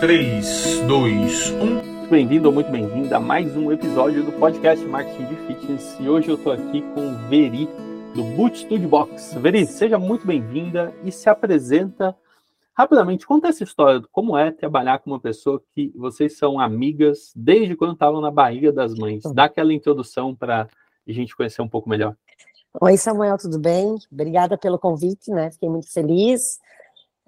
3, 2, 1. Bem-vindo ou muito bem-vinda a mais um episódio do podcast Marketing de Fitness. E hoje eu estou aqui com Veri, do Boot Studio Box. Veri, seja muito bem-vinda e se apresenta rapidamente. Conta essa história de como é trabalhar com uma pessoa que vocês são amigas desde quando estavam na barriga das mães. Dá aquela introdução para a gente conhecer um pouco melhor. Oi, Samuel, tudo bem? Obrigada pelo convite, né? Fiquei muito feliz.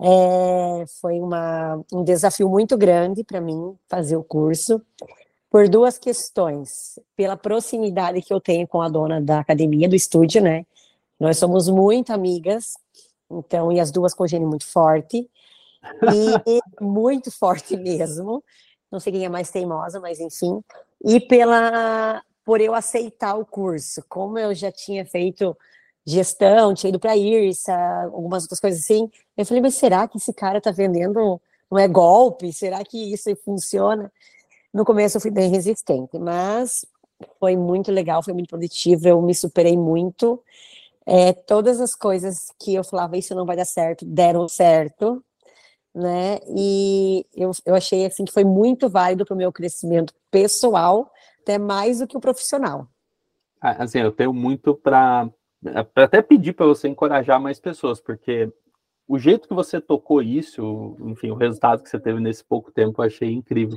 É, foi uma, um desafio muito grande para mim fazer o curso, por duas questões. Pela proximidade que eu tenho com a dona da academia, do estúdio, né? Nós somos muito amigas, então, e as duas congênem muito forte, e muito forte mesmo. Não sei quem é mais teimosa, mas enfim. E pela por eu aceitar o curso, como eu já tinha feito gestão, tinha ido para a IRSA, algumas outras coisas assim. Eu falei, mas será que esse cara está vendendo, não é golpe? Será que isso funciona? No começo eu fui bem resistente, mas foi muito legal, foi muito produtivo, eu me superei muito. É, todas as coisas que eu falava, isso não vai dar certo, deram certo, né? E eu, eu achei assim que foi muito válido para o meu crescimento pessoal, até mais do que o profissional. Ah, assim, eu tenho muito para até pedir para você encorajar mais pessoas, porque o jeito que você tocou isso, enfim, o resultado que você teve nesse pouco tempo, eu achei incrível.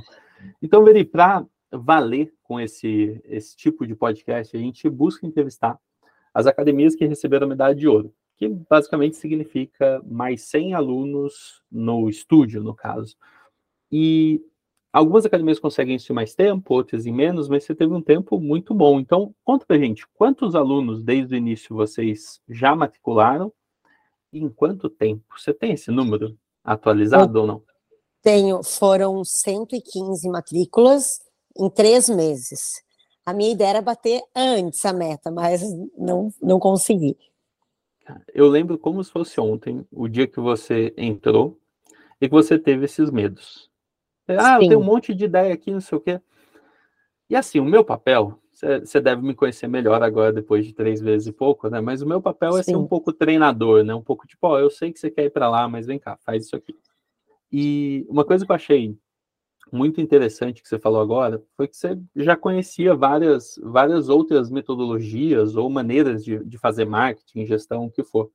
Então, Veri, para valer com esse, esse tipo de podcast, a gente busca entrevistar as academias que receberam a medalha de ouro, que basicamente significa mais 100 alunos no estúdio, no caso. E Algumas academias conseguem isso em mais tempo, outras em menos, mas você teve um tempo muito bom. Então, conta pra gente, quantos alunos desde o início vocês já matricularam e em quanto tempo? Você tem esse número atualizado Eu ou não? Tenho, foram 115 matrículas em três meses. A minha ideia era bater antes a meta, mas não, não consegui. Eu lembro como se fosse ontem, o dia que você entrou e que você teve esses medos. Ah, Sim. eu tenho um monte de ideia aqui, não sei o quê. E assim, o meu papel, você deve me conhecer melhor agora, depois de três vezes e pouco, né? Mas o meu papel Sim. é ser um pouco treinador, né? Um pouco tipo, ó, eu sei que você quer ir para lá, mas vem cá, faz isso aqui. E uma coisa que eu achei muito interessante que você falou agora foi que você já conhecia várias, várias outras metodologias ou maneiras de, de fazer marketing, gestão, o que for.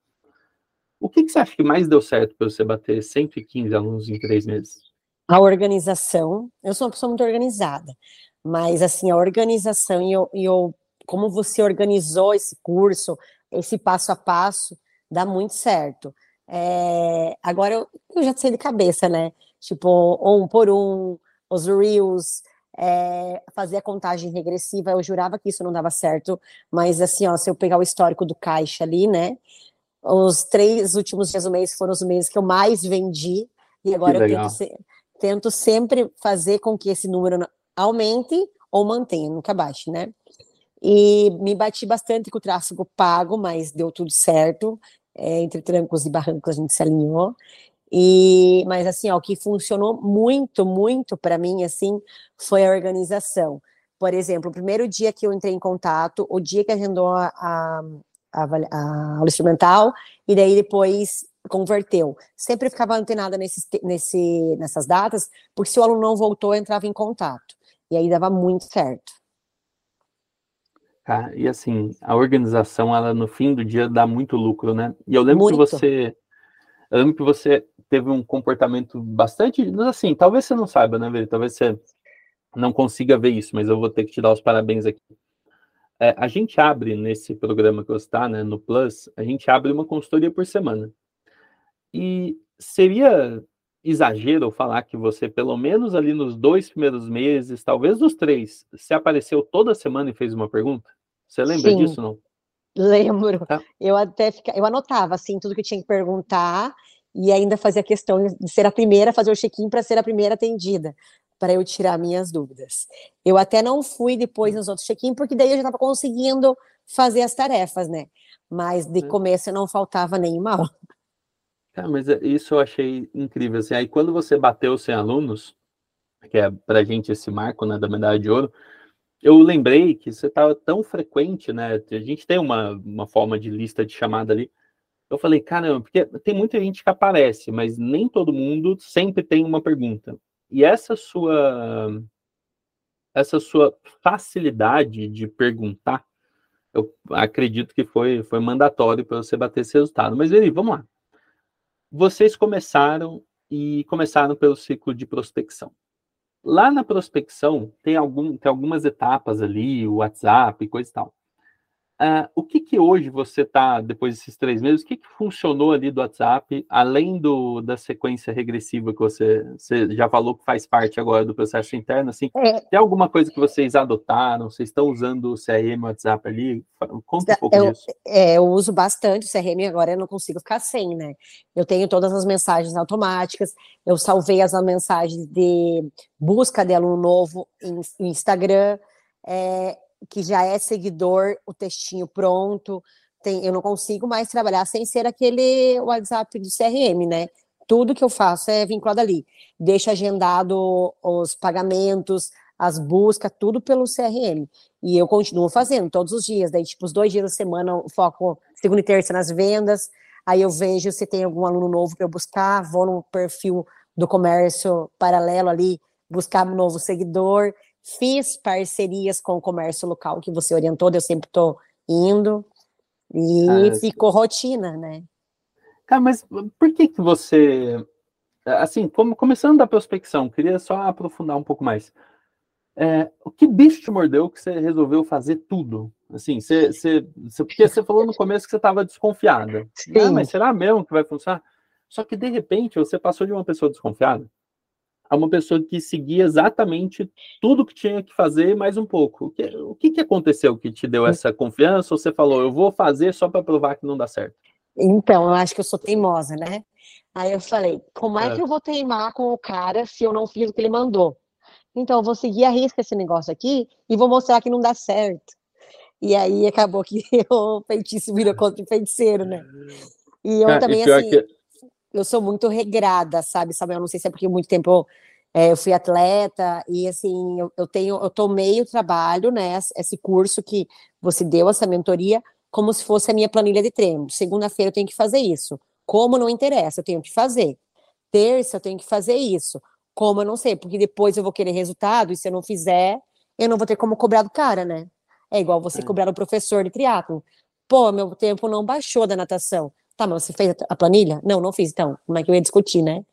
O que, que você acha que mais deu certo para você bater 115 alunos em três meses? A organização. Eu sou uma pessoa muito organizada, mas assim, a organização e, eu, e eu, como você organizou esse curso, esse passo a passo, dá muito certo. É, agora eu, eu, já sei de cabeça, né? Tipo, um por um, os reels, é, fazer a contagem regressiva, eu jurava que isso não dava certo, mas assim, ó, se eu pegar o histórico do caixa ali, né? Os três últimos dias do mês foram os meses que eu mais vendi, e agora eu tento ser, tento sempre fazer com que esse número aumente ou mantenha, nunca baixe, né? E me bati bastante com o tráfego pago, mas deu tudo certo. É, entre trancos e barrancos a gente se alinhou. E, mas assim, ó, o que funcionou muito, muito para mim, assim, foi a organização. Por exemplo, o primeiro dia que eu entrei em contato, o dia que agendou a, a, a, a aula instrumental, e daí depois converteu. Sempre ficava antenada nesse, nesse, nessas datas, porque se o aluno não voltou, eu entrava em contato. E aí dava muito certo. Ah, e assim, a organização, ela no fim do dia dá muito lucro, né? E eu lembro muito. que você. Eu lembro que você teve um comportamento bastante. Assim, talvez você não saiba, né, Vê? Talvez você não consiga ver isso, mas eu vou ter que te dar os parabéns aqui. É, a gente abre nesse programa que você está, né, no Plus, a gente abre uma consultoria por semana. E seria exagero falar que você, pelo menos ali nos dois primeiros meses, talvez nos três, se apareceu toda semana e fez uma pergunta? Você lembra Sim, disso, não? Lembro. Tá. Eu até fica... eu anotava assim tudo que tinha que perguntar e ainda fazia questão de ser a primeira, fazer o check-in para ser a primeira atendida, para eu tirar minhas dúvidas. Eu até não fui depois hum. nos outros check-in, porque daí eu já estava conseguindo fazer as tarefas, né? Mas de começo não faltava nenhuma aula. É, mas é, isso eu achei incrível. Assim, aí quando você bateu 100 alunos, que é para gente esse marco né, da medalha de ouro, eu lembrei que você estava tão frequente, né? A gente tem uma, uma forma de lista de chamada ali. Eu falei, caramba, porque tem muita gente que aparece, mas nem todo mundo sempre tem uma pergunta. e essa sua essa sua facilidade de perguntar, eu acredito que foi, foi mandatório para você bater esse resultado. Mas, Veri, vamos lá. Vocês começaram e começaram pelo ciclo de prospecção. Lá na prospecção tem, algum, tem algumas etapas ali, o WhatsApp e coisa e tal. Uh, o que que hoje você está, depois desses três meses, o que que funcionou ali do WhatsApp, além do, da sequência regressiva que você, você já falou que faz parte agora do processo interno, assim, é. tem alguma coisa que vocês adotaram, vocês estão usando o CRM WhatsApp ali? Conta um pouco eu, disso. É, eu uso bastante o CRM, agora eu não consigo ficar sem, né? Eu tenho todas as mensagens automáticas, eu salvei as mensagens de busca de aluno novo em, em Instagram, é, que já é seguidor, o textinho pronto. Tem, eu não consigo mais trabalhar sem ser aquele WhatsApp do CRM, né? Tudo que eu faço é vinculado ali. Deixo agendado os pagamentos, as buscas, tudo pelo CRM. E eu continuo fazendo todos os dias. Daí, tipo, os dois dias da semana eu foco segunda e terça nas vendas. Aí eu vejo se tem algum aluno novo para eu buscar, vou no perfil do comércio paralelo ali, buscar um novo seguidor Fiz parcerias com o comércio local que você orientou, eu sempre estou indo. E ah, ficou rotina, né? Cara, mas por que que você... Assim, como, começando da prospecção, queria só aprofundar um pouco mais. É, o que bicho te mordeu que você resolveu fazer tudo? Assim, você, você, você porque você falou no começo que você estava desconfiada. Ah, mas será mesmo que vai funcionar? Só que, de repente, você passou de uma pessoa desconfiada a uma pessoa que seguia exatamente tudo que tinha que fazer mais um pouco. O que, o que, que aconteceu que te deu essa confiança? Ou você falou, eu vou fazer só para provar que não dá certo? Então, eu acho que eu sou teimosa, né? Aí eu falei, como é, é, que eu vou teimar com o cara se eu não fiz o que ele mandou? Então, eu vou seguir a risca esse negócio aqui e vou mostrar que não dá certo. E aí acabou que o feitiço virou contra o feiticeiro, né? E eu é, também, assim, que eu sou muito regrada, sabe, Sabe, eu não sei se é porque muito tempo é, eu fui atleta e assim eu, eu, tenho, eu tomei o trabalho, né, esse curso que você deu essa mentoria como se fosse a minha planilha de treino. Segunda-feira eu tenho que fazer isso. Como não interessa, eu tenho que fazer. Terça eu tenho que fazer isso. Como eu não sei, porque depois eu vou querer resultado e se eu não fizer, eu não vou ter como cobrar do cara, né? É igual você é. cobrar o professor de triatlo. Pô, meu tempo não baixou da natação. Tá, mas você fez a planilha? Não, não fiz. Então, como é que eu ia discutir, né?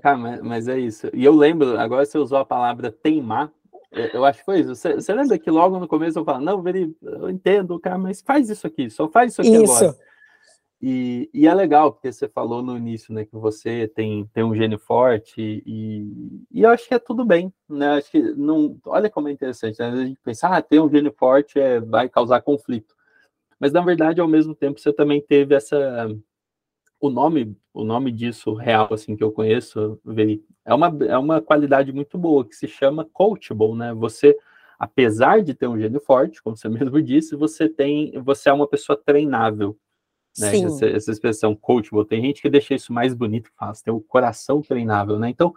Cara, mas, mas é isso. E eu lembro, agora você usou a palavra teimar. Eu acho que foi isso. Você, você lembra que logo no começo eu falo, não, Veri, eu entendo, cara, mas faz isso aqui, só faz isso aqui isso. agora. E, e, é legal, porque você falou no início, né, que você tem, tem um gênio forte e, e eu acho que é tudo bem, né? Acho que não. Olha como é interessante, né? A gente pensa, ah, ter um gênio forte é, vai causar conflito mas na verdade, ao mesmo tempo, você também teve essa o nome, o nome disso real assim que eu conheço, é uma é uma qualidade muito boa que se chama coachable, né? Você apesar de ter um gênio forte, como você mesmo disse, você tem, você é uma pessoa treinável. Né? Essa, essa, expressão coachable, tem gente que deixa isso mais bonito, você tem o coração treinável, né? Então,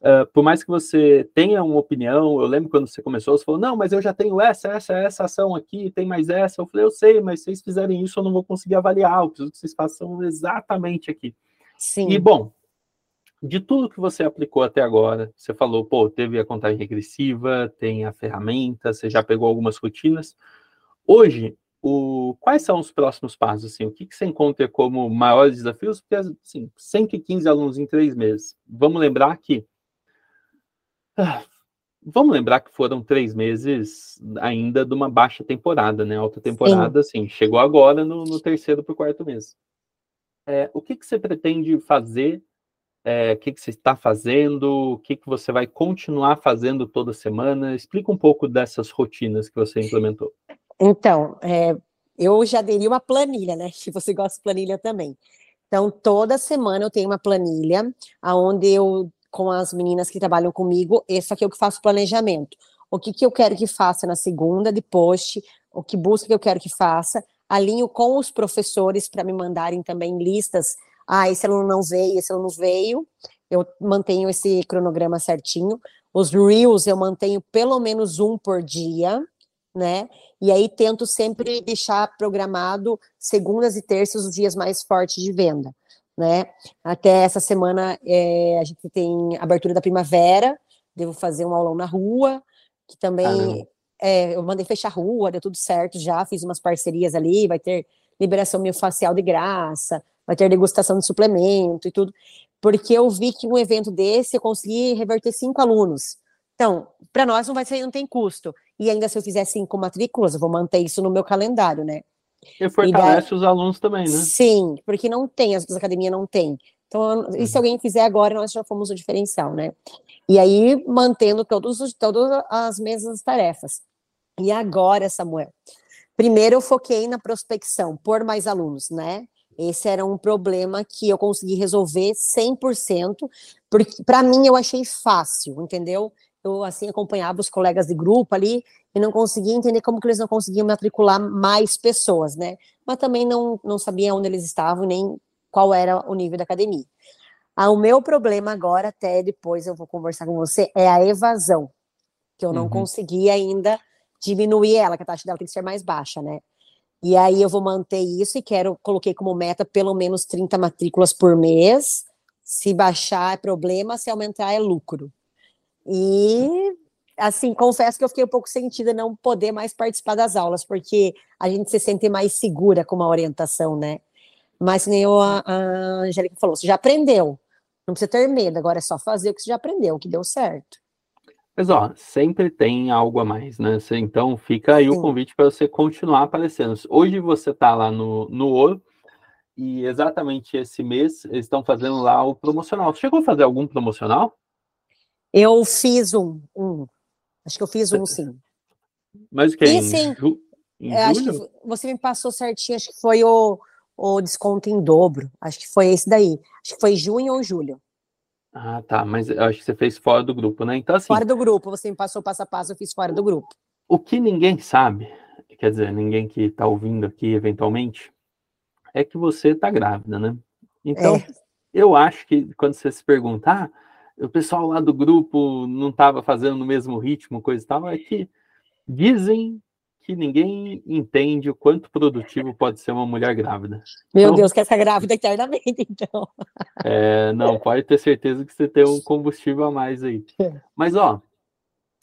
Uh, por mais que você tenha uma opinião, eu lembro quando você começou, você falou, não, mas eu já tenho essa, essa, essa ação aqui, tem mais essa. Eu falei, eu sei, mas se vocês fizerem isso, eu não vou conseguir avaliar, eu preciso que vocês façam exatamente aqui. Sim. E, bom, de tudo que você aplicou até agora, você falou, pô, teve a contagem regressiva, tem a ferramenta, você já pegou algumas rotinas. Hoje, o, quais são os próximos passos? Assim, o que, que você encontra como maiores desafios? Porque, assim, 115 alunos em três meses. Vamos lembrar que vamos lembrar que foram três meses ainda de uma baixa temporada, né? Alta temporada, Sim. assim, chegou agora no, no terceiro para o quarto mês. É, o que, que você pretende fazer? É, o que, que você está fazendo? O que, que você vai continuar fazendo toda semana? Explica um pouco dessas rotinas que você implementou. Então, é, eu já aderi uma planilha, né? Que você gosta de planilha também. Então, toda semana eu tenho uma planilha onde eu com as meninas que trabalham comigo, esse aqui é o que faço planejamento. O que, que eu quero que faça na segunda de post, o que busca que eu quero que faça, alinho com os professores para me mandarem também listas. Ah, esse aluno não veio, esse aluno veio. Eu mantenho esse cronograma certinho. Os reels eu mantenho pelo menos um por dia, né? E aí tento sempre deixar programado segundas e terças os dias mais fortes de venda né? Até essa semana é, a gente tem abertura da primavera, devo fazer um aulão na rua, que também é, eu mandei fechar a rua, deu tudo certo já, fiz umas parcerias ali, vai ter liberação miofascial de graça, vai ter degustação de suplemento e tudo, porque eu vi que um evento desse eu consegui reverter cinco alunos. Então, para nós não vai ser, não tem custo. E ainda se eu fizer cinco matrículas, eu vou manter isso no meu calendário, né? E fortalece e daí, os alunos também, né? Sim, porque não tem, as, as academias não tem. Então, e se uhum. alguém fizer agora, nós já fomos o diferencial, né? E aí, mantendo todos, todas as mesmas tarefas. E agora, Samuel, primeiro eu foquei na prospecção, por mais alunos, né? Esse era um problema que eu consegui resolver 100%, porque para mim eu achei fácil, entendeu? Eu assim acompanhava os colegas de grupo ali e não conseguia entender como que eles não conseguiam matricular mais pessoas, né? Mas também não, não sabia onde eles estavam nem qual era o nível da academia. Ah, o meu problema agora, até depois eu vou conversar com você, é a evasão, que eu não uhum. consegui ainda diminuir ela, que a taxa dela tem que ser mais baixa, né? E aí eu vou manter isso e quero, coloquei como meta pelo menos 30 matrículas por mês. Se baixar é problema, se aumentar é lucro. E assim, confesso que eu fiquei um pouco sentida não poder mais participar das aulas, porque a gente se sente mais segura com uma orientação, né? Mas nem a, a Angélica falou, você já aprendeu, não precisa ter medo, agora é só fazer o que você já aprendeu, o que deu certo. Mas ó, sempre tem algo a mais, né? Então fica aí Sim. o convite para você continuar aparecendo. Hoje você está lá no, no Ouro, e exatamente esse mês eles estão fazendo lá o promocional. Você chegou a fazer algum promocional? Eu fiz um, um. Acho que eu fiz um, sim. Mas o que? E, sim, ju... é, acho que você me passou certinho, acho que foi o, o desconto em dobro. Acho que foi esse daí. Acho que foi junho ou julho. Ah, tá. Mas eu acho que você fez fora do grupo, né? Então, assim. Fora do grupo, você me passou passo a passo, eu fiz fora do grupo. O que ninguém sabe, quer dizer, ninguém que está ouvindo aqui eventualmente, é que você está grávida, né? Então, é. eu acho que quando você se perguntar, ah, o pessoal lá do grupo não estava fazendo no mesmo ritmo, coisa e tal, é que dizem que ninguém entende o quanto produtivo pode ser uma mulher grávida. Meu então, Deus, quer ficar grávida eternamente, então. É, não, pode ter certeza que você tem um combustível a mais aí. É. Mas, ó,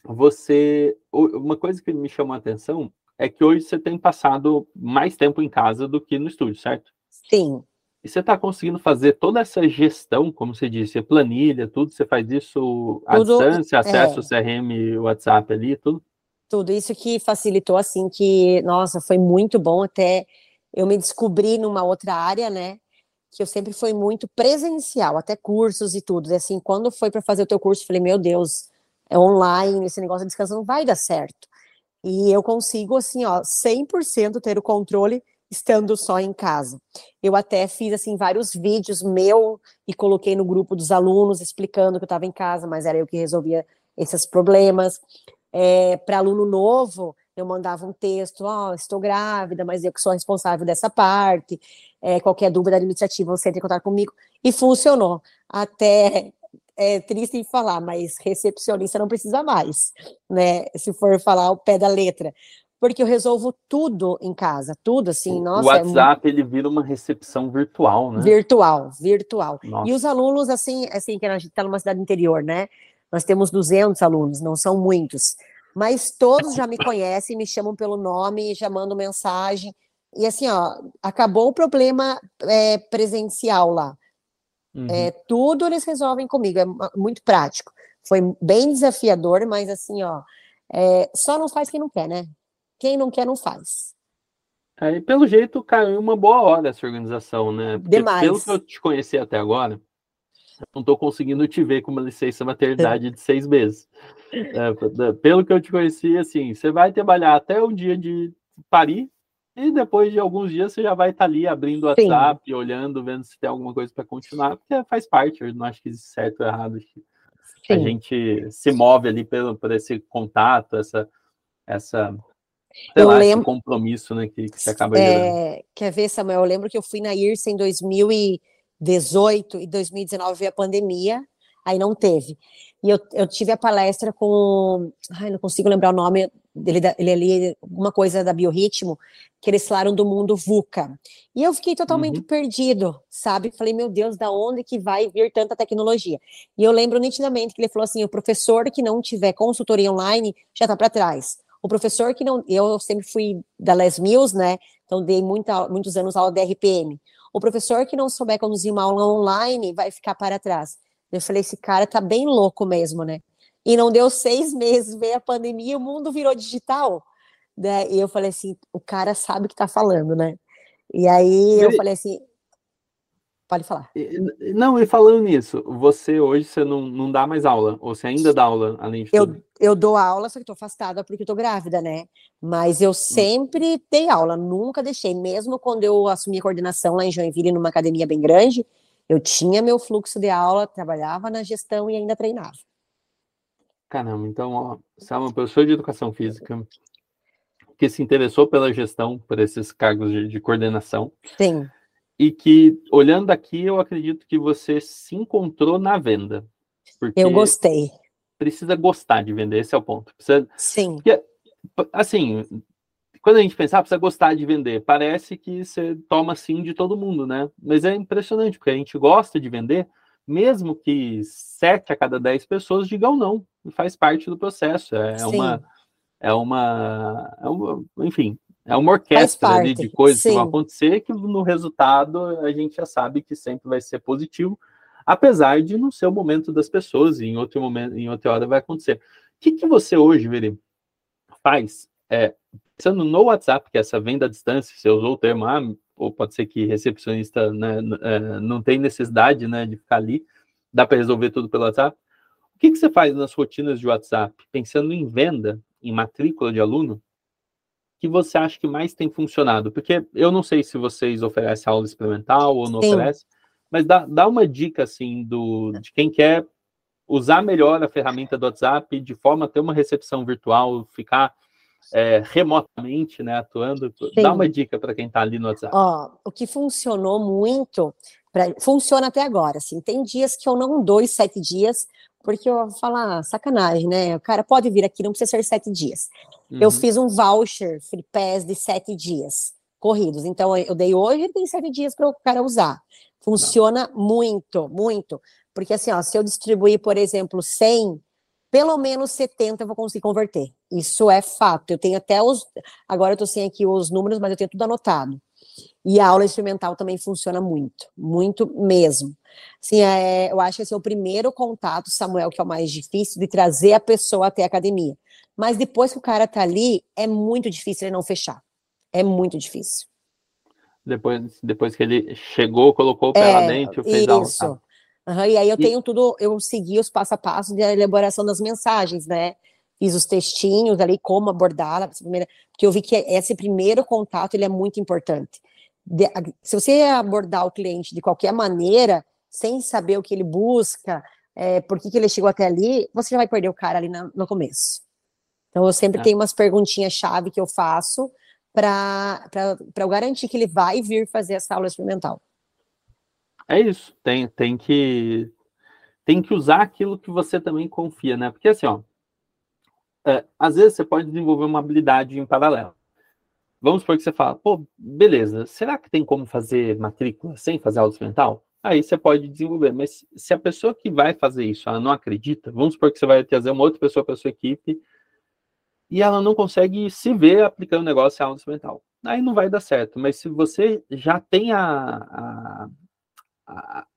você. Uma coisa que me chamou a atenção é que hoje você tem passado mais tempo em casa do que no estúdio, certo? Sim. E você está conseguindo fazer toda essa gestão, como você disse, planilha, tudo, você faz isso à tudo, distância, acesso é. CRM, WhatsApp ali, tudo? Tudo isso que facilitou, assim, que, nossa, foi muito bom até eu me descobri numa outra área, né, que eu sempre fui muito presencial, até cursos e tudo, e assim, quando foi para fazer o teu curso, falei, meu Deus, é online, esse negócio de descanso não vai dar certo. E eu consigo, assim, ó, 100% ter o controle estando só em casa. Eu até fiz assim vários vídeos meu e coloquei no grupo dos alunos explicando que eu estava em casa, mas era eu que resolvia esses problemas. É, Para aluno novo, eu mandava um texto, ó, oh, estou grávida, mas eu que sou responsável dessa parte. É, qualquer dúvida administrativa, você tem que contar comigo. E funcionou. Até é triste em falar, mas recepcionista não precisa mais, né? Se for falar o pé da letra porque eu resolvo tudo em casa, tudo assim, nossa. O WhatsApp é muito... ele vira uma recepção virtual, né? Virtual, virtual. Nossa. E os alunos assim, assim que a gente está numa cidade interior, né? Nós temos 200 alunos, não são muitos, mas todos já me conhecem, me chamam pelo nome, já mandam mensagem. E assim, ó, acabou o problema é, presencial lá. Uhum. É, tudo eles resolvem comigo, é muito prático. Foi bem desafiador, mas assim, ó, é, só não faz quem não quer, né? Quem não quer, não faz. É, pelo jeito, caiu uma boa hora essa organização, né? Porque Demais. Pelo que eu te conheci até agora, não estou conseguindo te ver com uma licença maternidade de seis meses. É, pelo que eu te conheci, assim, você vai trabalhar até o dia de parir e depois de alguns dias você já vai estar tá ali abrindo o WhatsApp, Sim. olhando, vendo se tem alguma coisa para continuar, porque faz parte, eu não acho que existe certo ou errado. A gente se move ali pelo, por esse contato, essa, essa eu lá, lembro compromisso, né, que, que você acaba é, Quer ver, Samuel? Eu lembro que eu fui na IRSA em 2018 e 2019 veio a pandemia, aí não teve. E eu, eu tive a palestra com, ai, não consigo lembrar o nome ele, ele ali, uma coisa da biorritmo, que eles falaram do mundo VUCA. E eu fiquei totalmente uhum. perdido, sabe? Falei, meu Deus, da onde que vai vir tanta tecnologia? E eu lembro nitidamente que ele falou assim: o professor que não tiver consultoria online já está para trás. O professor que não. Eu sempre fui da Les Mills, né? Então dei muita, muitos anos aula de RPM. O professor que não souber conduzir uma aula online vai ficar para trás. Eu falei, esse cara tá bem louco mesmo, né? E não deu seis meses, veio a pandemia e o mundo virou digital. Né? E eu falei assim, o cara sabe o que tá falando, né? E aí eu falei assim, pode falar. Não, e falando nisso, você hoje você não, não dá mais aula, ou você ainda dá aula, além de eu, tudo? Eu dou aula, só que tô afastada porque tô grávida, né? Mas eu hum. sempre dei aula, nunca deixei, mesmo quando eu assumi a coordenação lá em Joinville, numa academia bem grande, eu tinha meu fluxo de aula, trabalhava na gestão e ainda treinava. Caramba, então, ó, você é uma pessoa de educação física que se interessou pela gestão, por esses cargos de, de coordenação. Sim. E que, olhando aqui, eu acredito que você se encontrou na venda. eu gostei. Precisa gostar de vender, esse é o ponto. Precisa, Sim. Porque, assim, quando a gente pensar, ah, precisa gostar de vender, parece que você toma sim de todo mundo, né? Mas é impressionante, porque a gente gosta de vender, mesmo que sete a cada dez pessoas digam não, faz parte do processo. É uma, é uma, é uma, enfim, é uma orquestra ali de coisas Sim. que vão acontecer que no resultado a gente já sabe que sempre vai ser positivo, apesar de não ser o momento das pessoas, e em outro momento, em outra hora vai acontecer. O que, que você hoje, Veri, faz? É, pensando no WhatsApp, que é essa venda à distância, você usou o termo, ah, ou pode ser que recepcionista né, é, não tem necessidade né, de ficar ali, dá para resolver tudo pelo WhatsApp. O que, que você faz nas rotinas de WhatsApp, pensando em venda, em matrícula de aluno, que você acha que mais tem funcionado? Porque eu não sei se vocês oferecem aula experimental ou não oferecem, mas dá, dá uma dica assim do, de quem quer usar melhor a ferramenta do WhatsApp de forma a ter uma recepção virtual, ficar é, remotamente, né, atuando. Sim. Dá uma dica para quem está ali no WhatsApp. Ó, o que funcionou muito, pra, funciona até agora. Assim, tem dias que eu não dou os sete dias, porque eu vou falar, ah, sacanagem, né? O cara pode vir aqui, não precisa ser sete dias. Uhum. Eu fiz um voucher Free Pass de sete dias corridos. Então, eu dei hoje e tem sete dias para o cara usar. Funciona não. muito, muito. Porque assim, ó, se eu distribuir, por exemplo, 100 pelo menos 70 eu vou conseguir converter. Isso é fato. Eu tenho até os. Agora eu estou sem aqui os números, mas eu tenho tudo anotado. E a aula experimental também funciona muito, muito mesmo. Assim, é, eu acho que esse é o primeiro contato, Samuel, que é o mais difícil, de trazer a pessoa até a academia. Mas depois que o cara está ali, é muito difícil ele não fechar. É muito difícil. Depois, depois que ele chegou, colocou o pé é, lá dentro, fez isso. aula. Tá? Uhum, e aí eu e... tenho tudo, eu segui os passo a passo da elaboração das mensagens, né? Fiz os textinhos ali, como abordar, porque eu vi que esse primeiro contato ele é muito importante. De, se você abordar o cliente de qualquer maneira, sem saber o que ele busca, é, por que, que ele chegou até ali, você já vai perder o cara ali na, no começo. Então eu sempre é. tenho umas perguntinhas-chave que eu faço para eu garantir que ele vai vir fazer essa aula experimental. É isso, tem, tem que tem que usar aquilo que você também confia, né? Porque assim, ó, é, às vezes você pode desenvolver uma habilidade em paralelo. Vamos supor que você fala, pô, beleza, será que tem como fazer matrícula sem fazer aula experimental? Aí você pode desenvolver, mas se a pessoa que vai fazer isso, ela não acredita, vamos supor que você vai trazer uma outra pessoa para sua equipe e ela não consegue se ver aplicando o negócio em aula experimental. Aí não vai dar certo, mas se você já tem a, a a,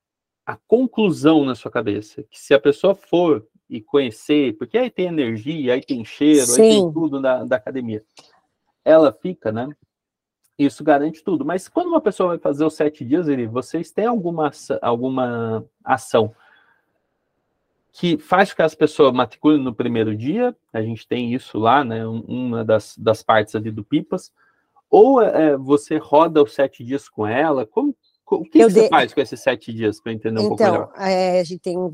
a conclusão na sua cabeça, que se a pessoa for e conhecer, porque aí tem energia, aí tem cheiro, Sim. aí tem tudo da, da academia, ela fica, né? Isso garante tudo. Mas quando uma pessoa vai fazer os sete dias, ele, vocês têm alguma, alguma ação que faz com que as pessoas matriculem no primeiro dia? A gente tem isso lá, né? Uma das, das partes ali do Pipas. Ou é, você roda os sete dias com ela? Como, o que, que você faz com esses sete dias para entender um então, pouco melhor? É, a gente tem um.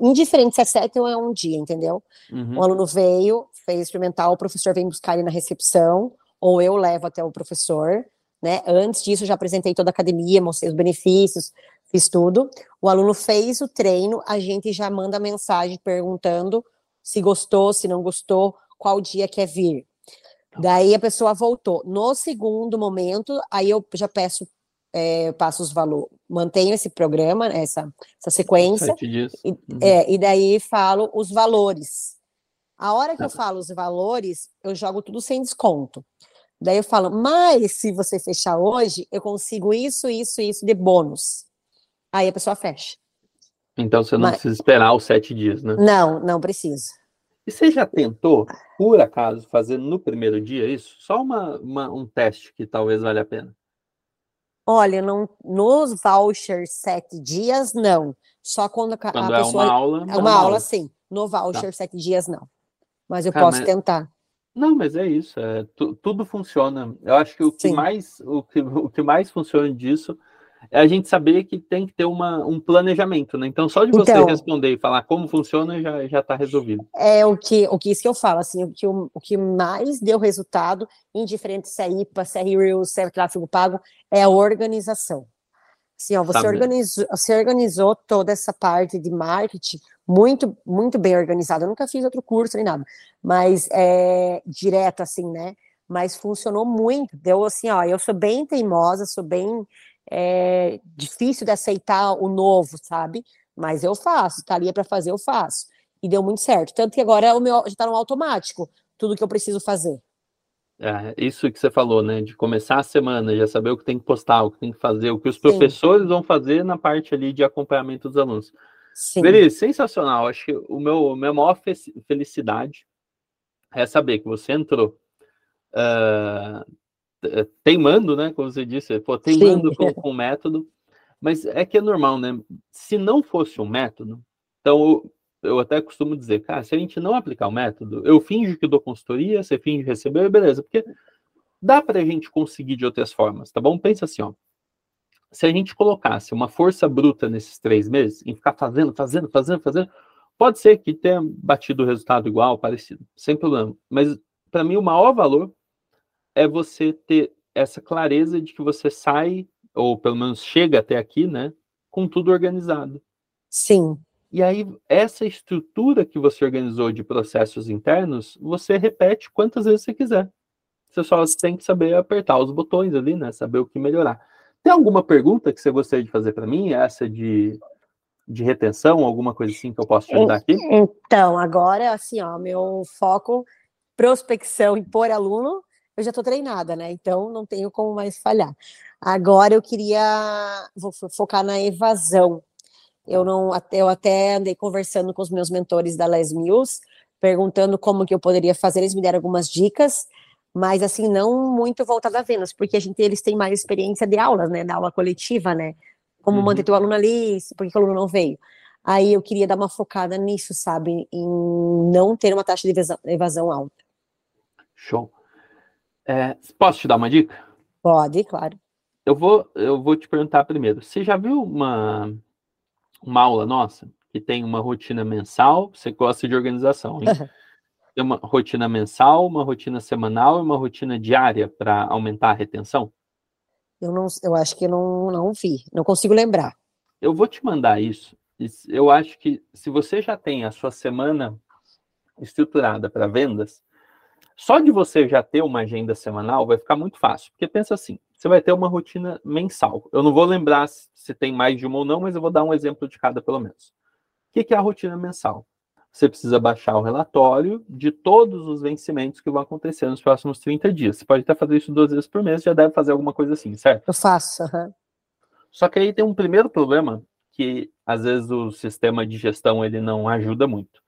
Indiferente se é sete ou é um dia, entendeu? Uhum. O aluno veio, fez experimental, o professor vem buscar ele na recepção, ou eu levo até o professor, né? Antes disso, eu já apresentei toda a academia, mostrei os benefícios, fiz tudo. O aluno fez o treino, a gente já manda mensagem perguntando se gostou, se não gostou, qual dia quer vir. Daí a pessoa voltou. No segundo momento, aí eu já peço, é, passo os valores, mantenho esse programa, essa, essa sequência, e, uhum. é, e daí falo os valores. A hora que eu tá. falo os valores, eu jogo tudo sem desconto. Daí eu falo, mas se você fechar hoje, eu consigo isso, isso, isso de bônus. Aí a pessoa fecha. Então você não mas... precisa esperar os sete dias, né? Não, não precisa. E você já tentou, por acaso, fazer no primeiro dia isso? Só uma, uma um teste que talvez valha a pena. Olha, não, nos vouchers sete dias, não. Só quando a, quando a é pessoa. Uma aula, é uma, uma aula, aula, sim. No voucher tá. sete dias, não. Mas eu Cara, posso mas... tentar. Não, mas é isso. É, tu, tudo funciona. Eu acho que o que mais o que, o que mais funciona disso é a gente saber que tem que ter uma, um planejamento, né? Então, só de você então, responder e falar como funciona, já já está resolvido. É o que, o que isso que eu falo, assim, o que, o, o que mais deu resultado, indiferente se é IPA, se é Reels, se é tráfego pago, é a organização. Assim, ó, você, organizou, você organizou toda essa parte de marketing muito, muito bem organizada. Eu nunca fiz outro curso nem nada, mas é direto assim, né? Mas funcionou muito. Deu assim, ó, eu sou bem teimosa, sou bem é, difícil de aceitar o novo, sabe? Mas eu faço, tá ali é para fazer, eu faço. E deu muito certo. Tanto que agora o meu já tá no automático, tudo que eu preciso fazer. É, isso que você falou, né? De começar a semana, já saber o que tem que postar, o que tem que fazer, o que os professores Sim. vão fazer na parte ali de acompanhamento dos alunos. Sim. Beleza, sensacional. Acho que o meu, minha maior felicidade é saber que você entrou uh, teimando, né? Como você disse, pô, teimando com, com, o método, mas é que é normal, né? Se não fosse um método, então eu, eu até costumo dizer, cara, se a gente não aplicar o método, eu finjo que dou consultoria, você finge receber, beleza, porque dá para a gente conseguir de outras formas, tá bom? Pensa assim, ó. Se a gente colocasse uma força bruta nesses três meses, em ficar fazendo, fazendo, fazendo, fazendo, pode ser que tenha batido o resultado igual, parecido, sem problema. Mas para mim o maior valor é você ter essa clareza de que você sai, ou pelo menos chega até aqui, né, com tudo organizado. Sim. E aí, essa estrutura que você organizou de processos internos, você repete quantas vezes você quiser. Você só tem que saber apertar os botões ali, né? Saber o que melhorar. Tem alguma pergunta que você gostaria de fazer para mim? Essa de, de retenção, alguma coisa assim que eu posso te ajudar aqui? Então, agora, assim, ó, meu foco, prospecção e por aluno, eu já estou treinada, né? Então não tenho como mais falhar. Agora eu queria vou focar na evasão. Eu não, eu até andei conversando com os meus mentores da Les Mills, perguntando como que eu poderia fazer. Eles me deram algumas dicas, mas assim não muito voltada a vendas, porque a gente eles têm mais experiência de aulas, né? Da aula coletiva, né? Como uhum. manter teu aluno ali, por que o aluno não veio? Aí eu queria dar uma focada nisso, sabe? Em não ter uma taxa de evasão alta. Show. É, posso te dar uma dica? Pode, claro. Eu vou, eu vou te perguntar primeiro. Você já viu uma, uma aula nossa que tem uma rotina mensal? Você gosta de organização, hein? tem uma rotina mensal, uma rotina semanal e uma rotina diária para aumentar a retenção? Eu não, eu acho que não, não vi, não consigo lembrar. Eu vou te mandar isso. Eu acho que se você já tem a sua semana estruturada para vendas, só de você já ter uma agenda semanal vai ficar muito fácil, porque pensa assim, você vai ter uma rotina mensal. Eu não vou lembrar se tem mais de uma ou não, mas eu vou dar um exemplo de cada pelo menos. O que é a rotina mensal? Você precisa baixar o relatório de todos os vencimentos que vão acontecer nos próximos 30 dias. Você pode até fazer isso duas vezes por mês, já deve fazer alguma coisa assim, certo? Eu faço. Uhum. Só que aí tem um primeiro problema que às vezes o sistema de gestão ele não ajuda muito.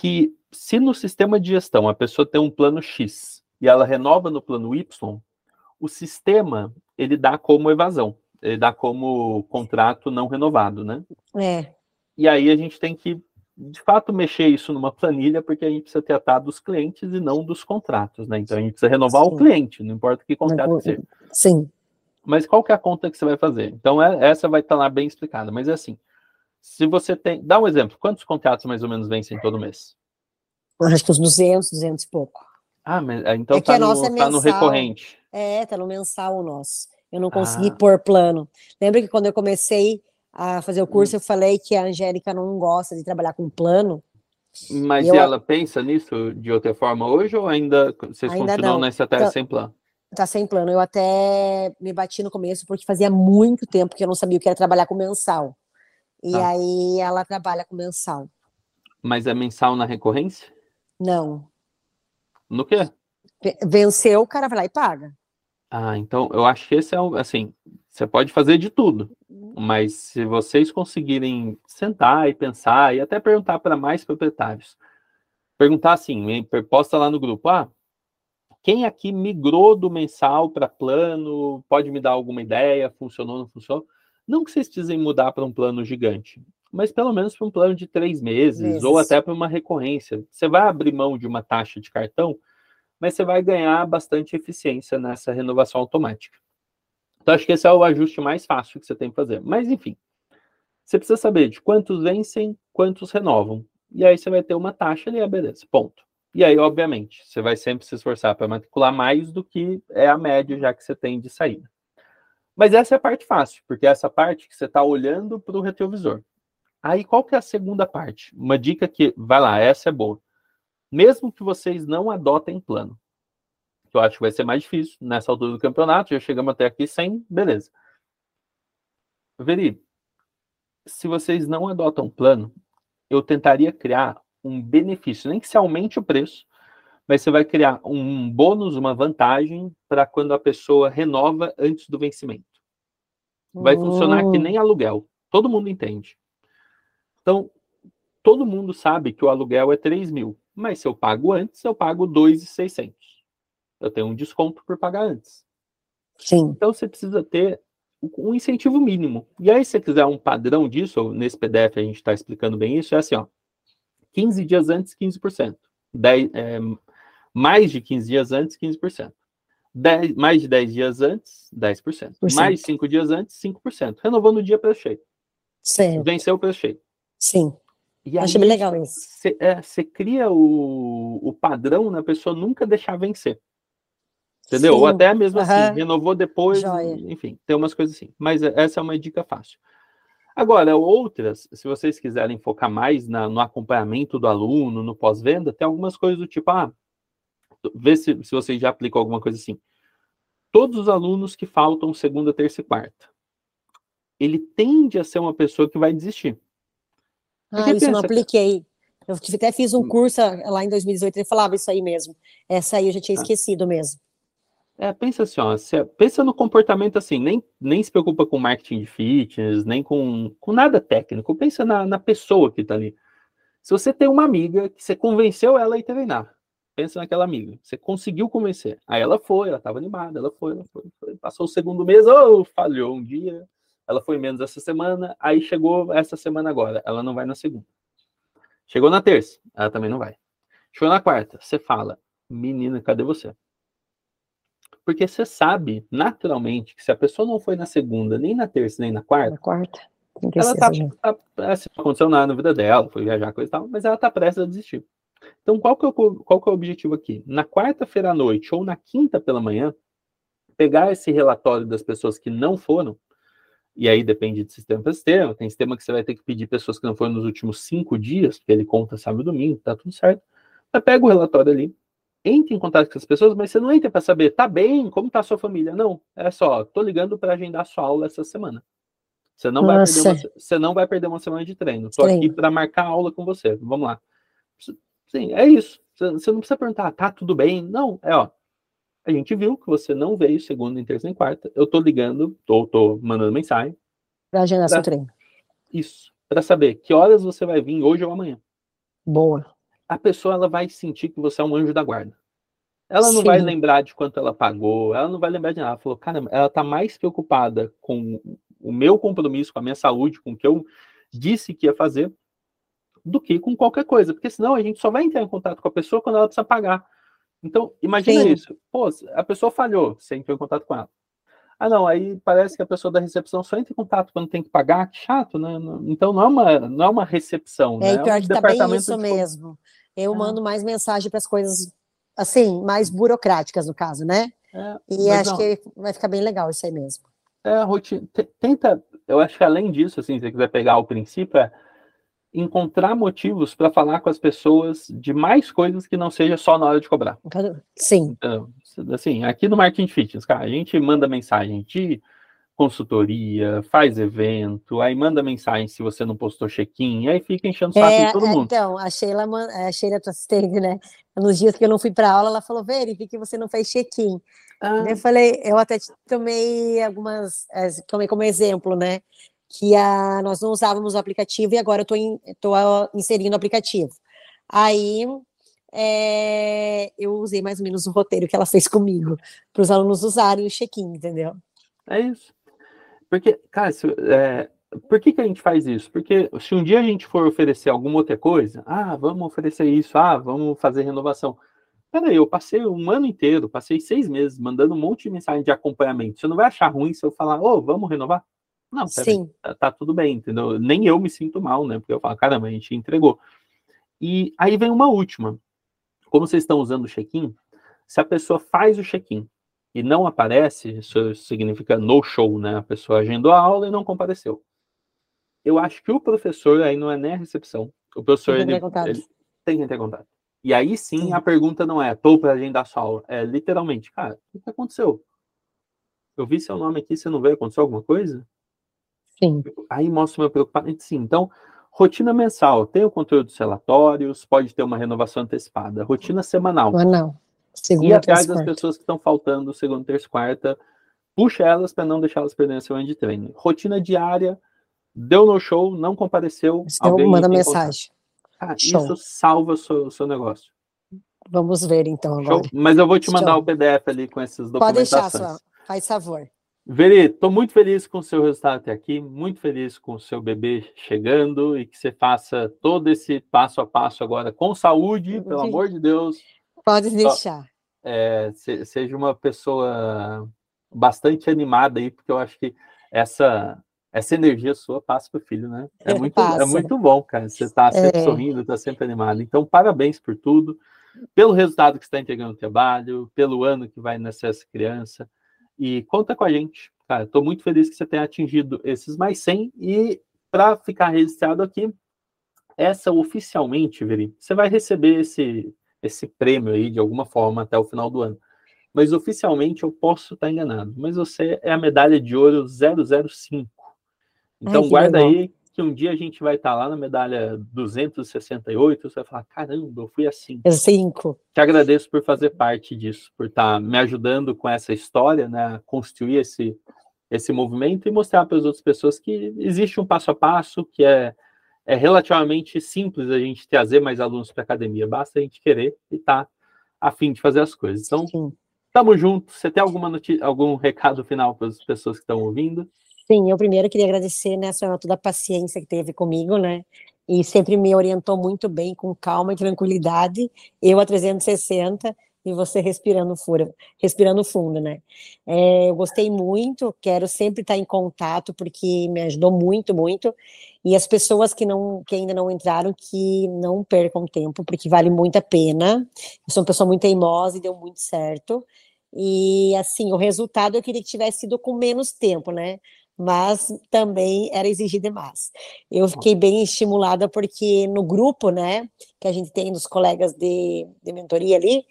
Que se no sistema de gestão a pessoa tem um plano X e ela renova no plano Y, o sistema ele dá como evasão, ele dá como contrato não renovado, né? É. E aí a gente tem que, de fato, mexer isso numa planilha, porque a gente precisa tratar dos clientes e não dos contratos, né? Então a gente precisa renovar Sim. o cliente, não importa que contrato seja. Sim. Mas qual que é a conta que você vai fazer? Então é, essa vai estar lá bem explicada, mas é assim, se você tem, dá um exemplo, quantos contratos mais ou menos vencem todo mês? acho que uns 200, 200 e pouco. Ah, mas ah, então é tá, no, é tá no recorrente. É, tá no mensal o nosso. Eu não consegui ah. pôr plano. Lembra que quando eu comecei a fazer o curso, hum. eu falei que a Angélica não gosta de trabalhar com plano? Mas eu... ela pensa nisso de outra forma hoje ou ainda vocês ainda continuam não. na estratégia tá, sem plano? Tá sem plano. Eu até me bati no começo porque fazia muito tempo que eu não sabia o que era trabalhar com mensal. E ah. aí ela trabalha com mensal. Mas é mensal na recorrência? Não. No quê? Venceu, o cara vai lá e paga. Ah, então eu acho que esse é o, assim, você pode fazer de tudo, mas se vocês conseguirem sentar e pensar e até perguntar para mais proprietários, perguntar assim, posta lá no grupo, ah, quem aqui migrou do mensal para plano, pode me dar alguma ideia, funcionou, não funcionou? Não que vocês precisem mudar para um plano gigante, mas pelo menos para um plano de três meses, meses. ou até para uma recorrência. Você vai abrir mão de uma taxa de cartão, mas você vai ganhar bastante eficiência nessa renovação automática. Então, acho que esse é o ajuste mais fácil que você tem que fazer. Mas, enfim, você precisa saber de quantos vencem, quantos renovam. E aí você vai ter uma taxa ali, beleza, ponto. E aí, obviamente, você vai sempre se esforçar para matricular mais do que é a média já que você tem de saída. Mas essa é a parte fácil, porque é essa parte que você está olhando para o retrovisor. Aí, qual que é a segunda parte? Uma dica que, vai lá, essa é boa mesmo que vocês não adotem plano. Que eu acho que vai ser mais difícil nessa altura do campeonato, já chegamos até aqui sem, beleza. Veri, se vocês não adotam plano, eu tentaria criar um benefício, nem que se aumente o preço, mas você vai criar um bônus, uma vantagem para quando a pessoa renova antes do vencimento. Vai funcionar que nem aluguel. Todo mundo entende. Então, todo mundo sabe que o aluguel é 3 mil. Mas se eu pago antes, eu pago 2,600. Eu tenho um desconto por pagar antes. Sim. Então você precisa ter um incentivo mínimo. E aí, se você quiser um padrão disso, nesse PDF a gente está explicando bem isso, é assim, ó. 15 dias antes, 15%. 10, é, mais de 15 dias antes, 15%. 10, mais de 10 dias antes, 10%. Mais de 5 dias antes, 5%. Renovando o dia para cheio. Sim. Venceu o preço cheio. Sim. E Acho bem legal isso. Você é, cria o, o padrão na pessoa nunca deixar vencer. Entendeu? Sim. Ou até mesmo uhum. assim, renovou depois, Joia. enfim, tem umas coisas assim. Mas essa é uma dica fácil. Agora, outras, se vocês quiserem focar mais na, no acompanhamento do aluno, no pós-venda, tem algumas coisas do tipo, ah, vê se, se vocês já aplicam alguma coisa assim. Todos os alunos que faltam segunda, terça e quarta, ele tende a ser uma pessoa que vai desistir. Ah, isso pensa, não apliquei. Eu até fiz um hum. curso lá em 2018 e falava isso aí mesmo. Essa aí eu já tinha ah. esquecido mesmo. É, pensa assim, ó, pensa no comportamento assim, nem, nem se preocupa com marketing de fitness, nem com, com nada técnico, pensa na, na pessoa que tá ali. Se você tem uma amiga que você convenceu ela a ir treinar, pensa naquela amiga, você conseguiu convencer, aí ela foi, ela estava animada, ela foi, ela foi, foi, passou o segundo mês, oh, falhou um dia, ela foi menos essa semana, aí chegou essa semana agora, ela não vai na segunda. Chegou na terça, ela também não vai. Chegou na quarta, você fala, menina, cadê você? Porque você sabe, naturalmente, que se a pessoa não foi na segunda, nem na terça, nem na quarta, na quarta ela tá, tá, assim, não aconteceu nada na vida dela, foi viajar, coisa e tal, mas ela tá prestes a desistir. Então, qual que, é o, qual que é o objetivo aqui? Na quarta-feira à noite ou na quinta pela manhã, pegar esse relatório das pessoas que não foram e aí depende de sistema para sistema. Tem sistema que você vai ter que pedir pessoas que não foram nos últimos cinco dias, porque ele conta sábado e domingo, tá tudo certo. Você pega o relatório ali, entre em contato com as pessoas, mas você não entra para saber, tá bem, como tá a sua família. Não, é só, tô ligando para agendar a sua aula essa semana. Você não, vai perder uma, você não vai perder uma semana de treino. Tô Sim. aqui para marcar aula com você. Vamos lá. Sim, é isso. Você não precisa perguntar, tá tudo bem? Não, é ó, a gente viu que você não veio segunda, em terça e quarta. Eu tô ligando, ou tô, tô mandando mensagem. Pra agendar pra, seu treino. Isso. Para saber que horas você vai vir hoje ou amanhã. Boa. A pessoa ela vai sentir que você é um anjo da guarda. Ela não Sim. vai lembrar de quanto ela pagou, ela não vai lembrar de nada. Ela falou, cara, ela tá mais preocupada com o meu compromisso, com a minha saúde, com o que eu disse que ia fazer, do que com qualquer coisa. Porque senão a gente só vai entrar em contato com a pessoa quando ela precisa pagar. Então, imagina Sim. isso. Pô, a pessoa falhou, você entrou em contato com ela. Ah, não, aí parece que a pessoa da recepção só entra em contato quando tem que pagar, que chato, né? Então não é uma, não é uma recepção, é, né? pior é um que tá bem isso de... mesmo. Eu é. mando mais mensagem para as coisas, assim, mais burocráticas, no caso, né? É, e acho não. que vai ficar bem legal isso aí mesmo. É, rotina. Tenta, eu acho que além disso, assim, se você quiser pegar o princípio, é encontrar motivos para falar com as pessoas de mais coisas que não seja só na hora de cobrar. Sim. Então, assim, aqui no Marketing Fitness, cara, a gente manda mensagem de consultoria, faz evento, aí manda mensagem se você não postou check-in, aí fica enchendo o saco é, de todo mundo. Então, a Sheila, a Sheila, tua assistente, né? Nos dias que eu não fui para aula, ela falou, verifique que você não fez check-in. Ah. Eu falei, eu até tomei algumas, tomei como exemplo, né? Que a, nós não usávamos o aplicativo e agora eu estou inserindo o aplicativo. Aí é, eu usei mais ou menos o roteiro que ela fez comigo, para os alunos usarem o check-in, entendeu? É isso. Porque, se, é, por que, que a gente faz isso? Porque se um dia a gente for oferecer alguma outra coisa, ah, vamos oferecer isso, ah, vamos fazer renovação. Peraí, eu passei um ano inteiro, passei seis meses mandando um monte de mensagem de acompanhamento. Você não vai achar ruim se eu falar, ô, oh, vamos renovar? Não, peraí, tá, tá, tudo bem, entendeu? Nem eu me sinto mal, né? Porque eu falo, caramba, a gente entregou. E aí vem uma última. Como vocês estão usando o check-in, se a pessoa faz o check-in e não aparece, isso significa no show, né? A pessoa agendou a aula e não compareceu. Eu acho que o professor aí não é nem a recepção. O professor tem que, ele, ele tem que ter contato. E aí sim, sim. a pergunta não é, tô para agendar sua aula. É literalmente, cara, o que aconteceu? Eu vi seu nome aqui, você não veio? Aconteceu alguma coisa? Sim. Aí mostra o meu preocupamento. Sim, então, rotina mensal. Tem o conteúdo dos relatórios, pode ter uma renovação antecipada. Rotina semanal. Semanal. Segunda, e atrás das pessoas que estão faltando segunda, terça, quarta, puxa elas para não deixar elas perderem a semana de treino. Rotina diária, deu no show, não compareceu. Então, manda mensagem. Ah, isso salva o seu, seu negócio. Vamos ver então agora. Show. Mas eu vou te mandar Show. o PDF ali com essas documentações. Pode deixar, sua. faz favor. Veri, estou muito feliz com o seu resultado até aqui, muito feliz com o seu bebê chegando e que você faça todo esse passo a passo agora com saúde, pelo amor de Deus. Pode deixar. É, seja uma pessoa bastante animada aí, porque eu acho que essa essa energia sua passa para o filho, né? É muito, é muito bom, cara. Você está sempre é. sorrindo, está sempre animado. Então, parabéns por tudo, pelo resultado que você está entregando no trabalho, pelo ano que vai nascer essa criança. E conta com a gente, cara. Estou muito feliz que você tenha atingido esses mais 100. E para ficar registrado aqui, essa oficialmente, Veri, você vai receber esse esse prêmio aí de alguma forma até o final do ano. Mas oficialmente eu posso estar enganado. Mas você é a medalha de ouro 005. Então Ai, guarda legal. aí que um dia a gente vai estar lá na medalha 268, você vai falar, caramba, eu fui assim. É cinco. Te agradeço por fazer parte disso, por estar me ajudando com essa história, né, a construir esse, esse movimento e mostrar para as outras pessoas que existe um passo a passo, que é é relativamente simples a gente trazer mais alunos para a academia, basta a gente querer e estar tá a fim de fazer as coisas. Então, Sim. tamo junto. Você tem alguma notícia, algum recado final para as pessoas que estão ouvindo? Sim, eu primeiro queria agradecer, né, senhora, toda a paciência que teve comigo, né, e sempre me orientou muito bem, com calma e tranquilidade, eu a 360, e você respirando fura, respirando fundo, né? É, eu gostei muito, quero sempre estar em contato porque me ajudou muito, muito. E as pessoas que não, que ainda não entraram, que não percam tempo, porque vale muito a pena. Eu sou uma pessoa muito teimosa e deu muito certo. E assim, o resultado eu queria que tivesse sido com menos tempo, né? Mas também era exigir demais. Eu fiquei bem estimulada porque no grupo, né, que a gente tem dos colegas de, de mentoria ali,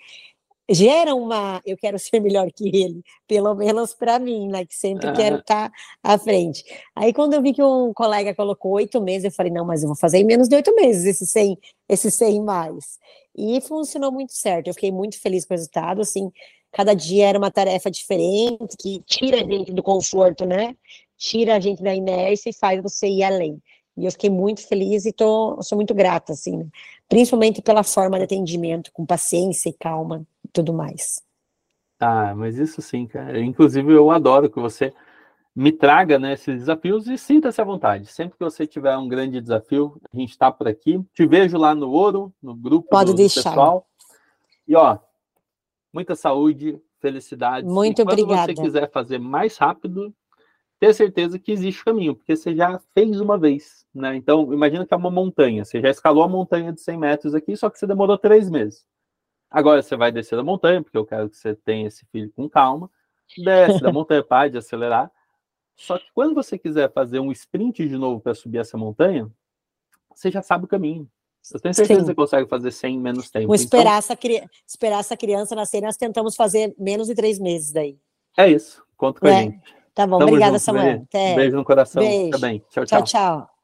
gera uma eu quero ser melhor que ele, pelo menos para mim, né? Que sempre quero estar tá à frente. Aí quando eu vi que um colega colocou oito meses, eu falei, não, mas eu vou fazer em menos de oito meses esse 100, esse 100 mais. E funcionou muito certo. Eu fiquei muito feliz com o resultado, assim, cada dia era uma tarefa diferente, que tira a gente do conforto, né? Tira a gente da inércia e faz você ir além. E eu fiquei muito feliz e tô, sou muito grata, assim, né? principalmente pela forma de atendimento, com paciência e calma e tudo mais. Ah, mas isso sim, cara. Inclusive, eu adoro que você me traga né, esses desafios e sinta-se à vontade. Sempre que você tiver um grande desafio, a gente está por aqui. Te vejo lá no Ouro, no grupo Pode do, deixar. pessoal. E ó, muita saúde, felicidade. Muito e quando obrigada. você quiser fazer mais rápido, ter certeza que existe caminho, porque você já fez uma vez, né? Então, imagina que é uma montanha, você já escalou a montanha de 100 metros aqui, só que você demorou três meses. Agora você vai descer da montanha, porque eu quero que você tenha esse filho com calma, desce da montanha, para de acelerar. Só que quando você quiser fazer um sprint de novo para subir essa montanha, você já sabe o caminho. Eu tenho certeza Sim. que você consegue fazer sem menos tempo. Ou então esperar, então, essa cri... esperar essa criança nascer, nós tentamos fazer menos de três meses daí. É isso, conta com é. a gente. Tá bom, Tamo obrigada, junto, Samuel. Beijo. Até. beijo no coração. Beijo. Tá bem. tchau, tchau. tchau, tchau.